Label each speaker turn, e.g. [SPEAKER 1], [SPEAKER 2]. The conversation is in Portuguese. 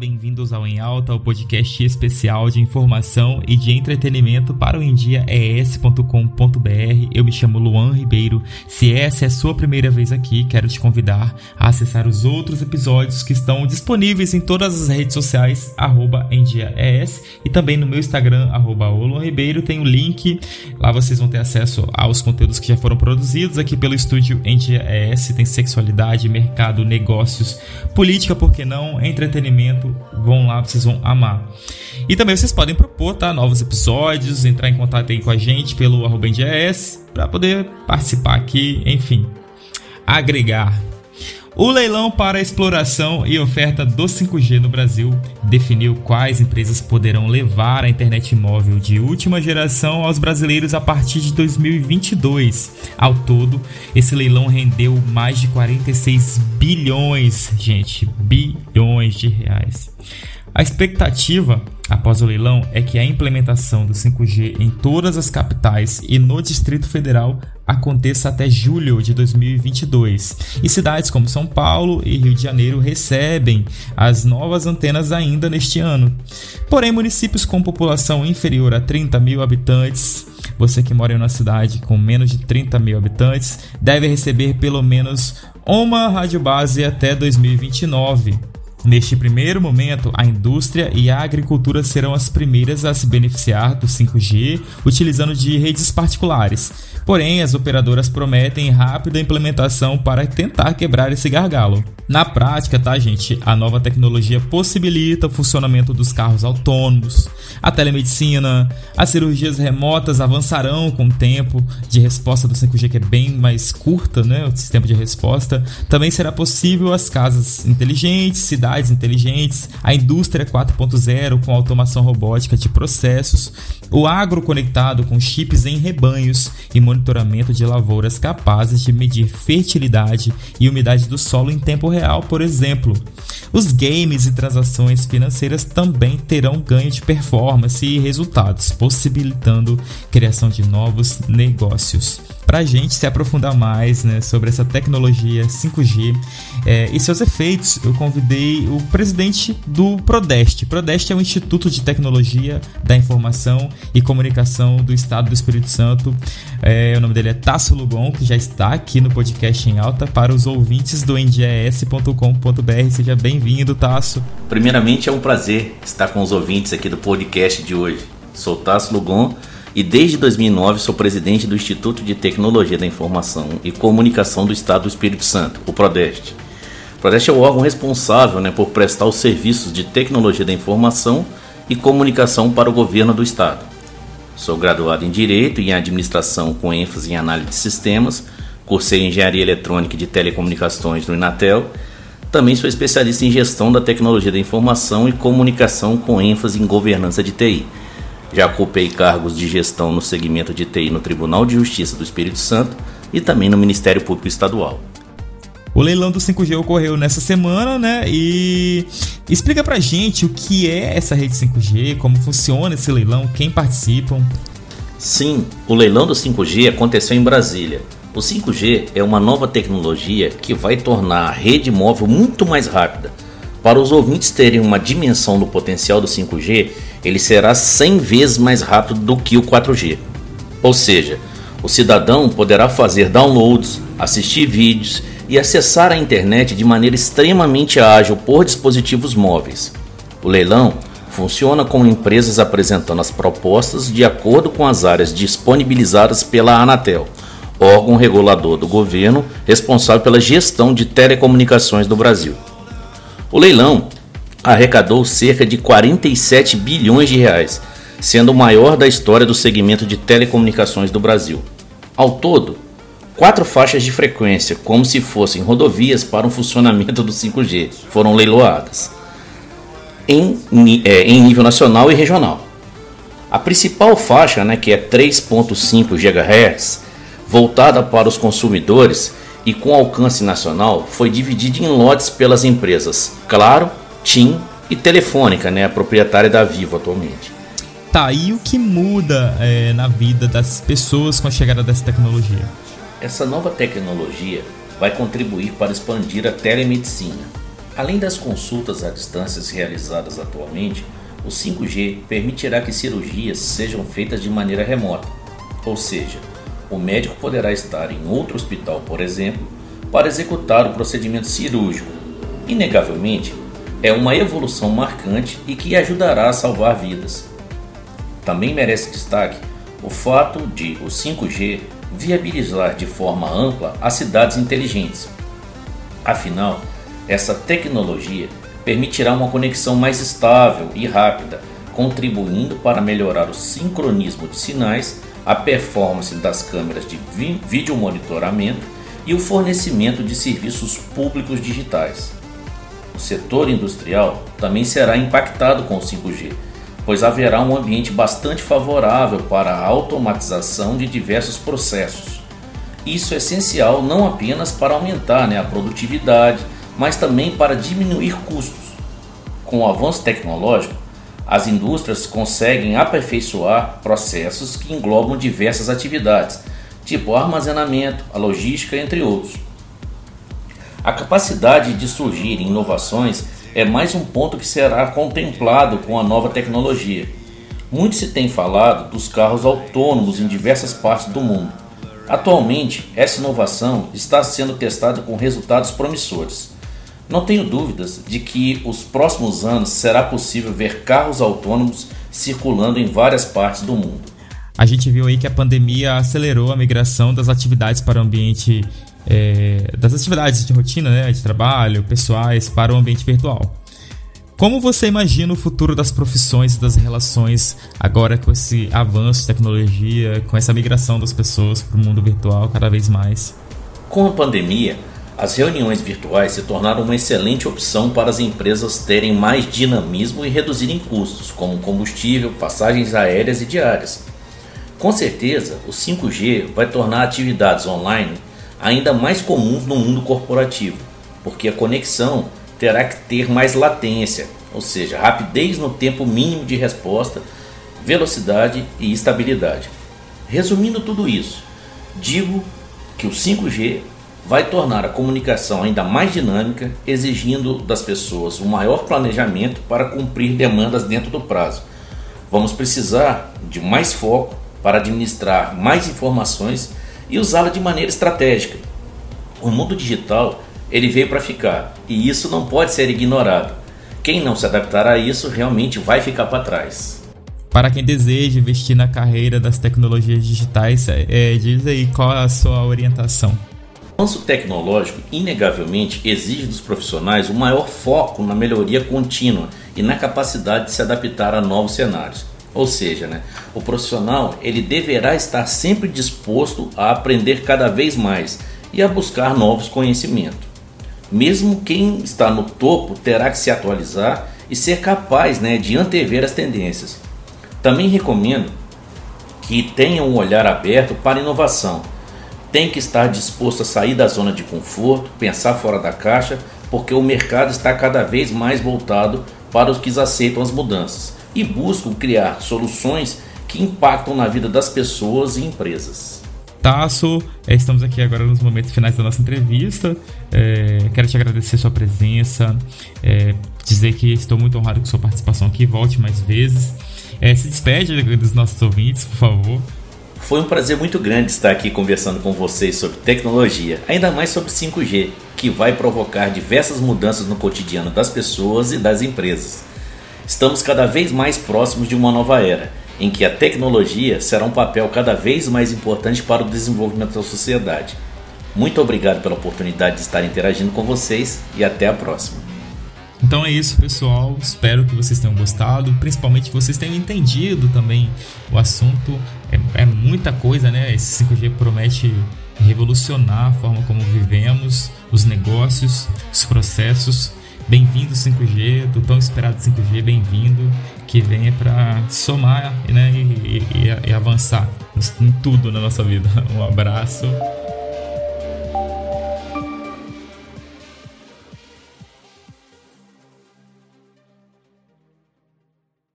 [SPEAKER 1] bem-vindos ao Em Alta, o podcast especial de informação e de entretenimento para o endiaes.com.br. Eu me chamo Luan Ribeiro. Se essa é a sua primeira vez aqui, quero te convidar a acessar os outros episódios que estão disponíveis em todas as redes sociais, arroba endiaes, e também no meu Instagram, arroba Ribeiro, tem o um link. Lá vocês vão ter acesso aos conteúdos que já foram produzidos aqui pelo estúdio Endiaes. Tem sexualidade, mercado, negócios, política, por que não, entretenimento vão lá, vocês vão amar. E também vocês podem propor, tá? Novos episódios, entrar em contato aí com a gente pelo arroba para poder participar aqui, enfim, agregar. O leilão para exploração e oferta do 5G no Brasil definiu quais empresas poderão levar a internet móvel de última geração aos brasileiros a partir de 2022. Ao todo, esse leilão rendeu mais de 46 bilhões, gente, bilhões de reais. A expectativa após o leilão é que a implementação do 5G em todas as capitais e no Distrito Federal aconteça até julho de 2022. E cidades como São Paulo e Rio de Janeiro recebem as novas antenas ainda neste ano. Porém, municípios com população inferior a 30 mil habitantes você que mora em uma cidade com menos de 30 mil habitantes deve receber pelo menos uma rádio base até 2029. Neste primeiro momento, a indústria e a agricultura serão as primeiras a se beneficiar do 5G utilizando de redes particulares. Porém, as operadoras prometem rápida implementação para tentar quebrar esse gargalo. Na prática, tá, gente? A nova tecnologia possibilita o funcionamento dos carros autônomos, a telemedicina, as cirurgias remotas avançarão com o tempo de resposta do 5G, que é bem mais curta, né? O sistema de resposta. Também será possível as casas inteligentes, cidades inteligentes, a indústria 4.0 com automação robótica de processos, o agro conectado com chips em rebanhos e monitoramento de lavouras capazes de medir fertilidade e umidade do solo em tempo real por exemplo. Os games e transações financeiras também terão ganho de performance e resultados, possibilitando criação de novos negócios para a gente se aprofundar mais né, sobre essa tecnologia 5G é, e seus efeitos, eu convidei o presidente do Prodeste. Prodeste é o Instituto de Tecnologia da Informação e Comunicação do Estado do Espírito Santo. É, o nome dele é Tasso Lugon, que já está aqui no podcast em alta para os ouvintes do nds.com.br. Seja bem-vindo, Tasso.
[SPEAKER 2] Primeiramente, é um prazer estar com os ouvintes aqui do podcast de hoje. Sou Tasso Lugon e desde 2009 sou presidente do Instituto de Tecnologia da Informação e Comunicação do Estado do Espírito Santo, o PRODEST. O PRODEST é o órgão responsável né, por prestar os serviços de tecnologia da informação e comunicação para o governo do Estado. Sou graduado em Direito e em Administração com ênfase em Análise de Sistemas, cursei Engenharia Eletrônica e de Telecomunicações no Inatel. Também sou especialista em Gestão da Tecnologia da Informação e Comunicação com ênfase em Governança de TI já ocupei cargos de gestão no segmento de TI no Tribunal de Justiça do Espírito Santo e também no Ministério Público Estadual.
[SPEAKER 1] O leilão do 5G ocorreu nessa semana, né? E explica pra gente o que é essa rede 5G, como funciona esse leilão, quem participam.
[SPEAKER 2] Sim, o leilão do 5G aconteceu em Brasília. O 5G é uma nova tecnologia que vai tornar a rede móvel muito mais rápida. Para os ouvintes terem uma dimensão do potencial do 5G, ele será 100 vezes mais rápido do que o 4G. Ou seja, o cidadão poderá fazer downloads, assistir vídeos e acessar a internet de maneira extremamente ágil por dispositivos móveis. O leilão funciona com empresas apresentando as propostas de acordo com as áreas disponibilizadas pela Anatel, órgão regulador do governo responsável pela gestão de telecomunicações do Brasil. O leilão arrecadou cerca de 47 bilhões de reais, sendo o maior da história do segmento de telecomunicações do Brasil. Ao todo, quatro faixas de frequência, como se fossem rodovias para o funcionamento do 5G, foram leiloadas em, é, em nível nacional e regional. A principal faixa, né, que é 3.5 GHz, voltada para os consumidores e com alcance nacional, foi dividida em lotes pelas empresas Claro, TIM e Telefônica, né, a proprietária da Vivo atualmente.
[SPEAKER 1] Tá, e o que muda é, na vida das pessoas com a chegada dessa tecnologia?
[SPEAKER 2] Essa nova tecnologia vai contribuir para expandir a telemedicina, Além das consultas à distância realizadas atualmente, o 5G permitirá que cirurgias sejam feitas de maneira remota, ou seja, o médico poderá estar em outro hospital, por exemplo, para executar o procedimento cirúrgico. Inegavelmente, é uma evolução marcante e que ajudará a salvar vidas. Também merece destaque o fato de o 5G viabilizar de forma ampla as cidades inteligentes. Afinal, essa tecnologia permitirá uma conexão mais estável e rápida, contribuindo para melhorar o sincronismo de sinais, a performance das câmeras de vídeo monitoramento e o fornecimento de serviços públicos digitais. O setor industrial também será impactado com o 5G, pois haverá um ambiente bastante favorável para a automatização de diversos processos. Isso é essencial não apenas para aumentar né, a produtividade, mas também para diminuir custos. Com o avanço tecnológico, as indústrias conseguem aperfeiçoar processos que englobam diversas atividades, tipo armazenamento, a logística, entre outros. A capacidade de surgir inovações é mais um ponto que será contemplado com a nova tecnologia. Muito se tem falado dos carros autônomos em diversas partes do mundo. Atualmente, essa inovação está sendo testada com resultados promissores. Não tenho dúvidas de que os próximos anos será possível ver carros autônomos circulando em várias partes do mundo.
[SPEAKER 1] A gente viu aí que a pandemia acelerou a migração das atividades para o ambiente é, das atividades de rotina, né, de trabalho, pessoais, para o ambiente virtual. Como você imagina o futuro das profissões e das relações agora com esse avanço de tecnologia, com essa migração das pessoas para o mundo virtual cada vez mais?
[SPEAKER 2] Com a pandemia, as reuniões virtuais se tornaram uma excelente opção para as empresas terem mais dinamismo e reduzirem custos, como combustível, passagens aéreas e diárias. Com certeza, o 5G vai tornar atividades online ainda mais comuns no mundo corporativo, porque a conexão terá que ter mais latência, ou seja, rapidez no tempo mínimo de resposta, velocidade e estabilidade. Resumindo tudo isso, digo que o 5G vai tornar a comunicação ainda mais dinâmica, exigindo das pessoas um maior planejamento para cumprir demandas dentro do prazo. Vamos precisar de mais foco para administrar mais informações e usá-la de maneira estratégica. O mundo digital ele veio para ficar e isso não pode ser ignorado. Quem não se adaptar a isso realmente vai ficar para trás.
[SPEAKER 1] Para quem deseja investir na carreira das tecnologias digitais, é, diz aí qual a sua orientação.
[SPEAKER 2] O avanço tecnológico, inegavelmente, exige dos profissionais o um maior foco na melhoria contínua e na capacidade de se adaptar a novos cenários. Ou seja, né, o profissional ele deverá estar sempre disposto a aprender cada vez mais e a buscar novos conhecimentos. Mesmo quem está no topo terá que se atualizar e ser capaz né, de antever as tendências. Também recomendo que tenham um olhar aberto para inovação tem que estar disposto a sair da zona de conforto, pensar fora da caixa, porque o mercado está cada vez mais voltado para os que aceitam as mudanças e buscam criar soluções que impactam na vida das pessoas e empresas.
[SPEAKER 1] Tasso, é, estamos aqui agora nos momentos finais da nossa entrevista. É, quero te agradecer sua presença, é, dizer que estou muito honrado com sua participação aqui. Volte mais vezes. É, se despede dos nossos ouvintes, por favor.
[SPEAKER 2] Foi um prazer muito grande estar aqui conversando com vocês sobre tecnologia, ainda mais sobre 5G, que vai provocar diversas mudanças no cotidiano das pessoas e das empresas. Estamos cada vez mais próximos de uma nova era, em que a tecnologia será um papel cada vez mais importante para o desenvolvimento da sociedade. Muito obrigado pela oportunidade de estar interagindo com vocês e até a próxima.
[SPEAKER 1] Então é isso, pessoal. Espero que vocês tenham gostado, principalmente que vocês tenham entendido também o assunto. É, é muita coisa, né? Esse 5G promete revolucionar a forma como vivemos, os negócios, os processos. Bem-vindo 5G, do tão esperado 5G, bem-vindo, que venha para somar né, e, e, e avançar em tudo na nossa vida. Um abraço.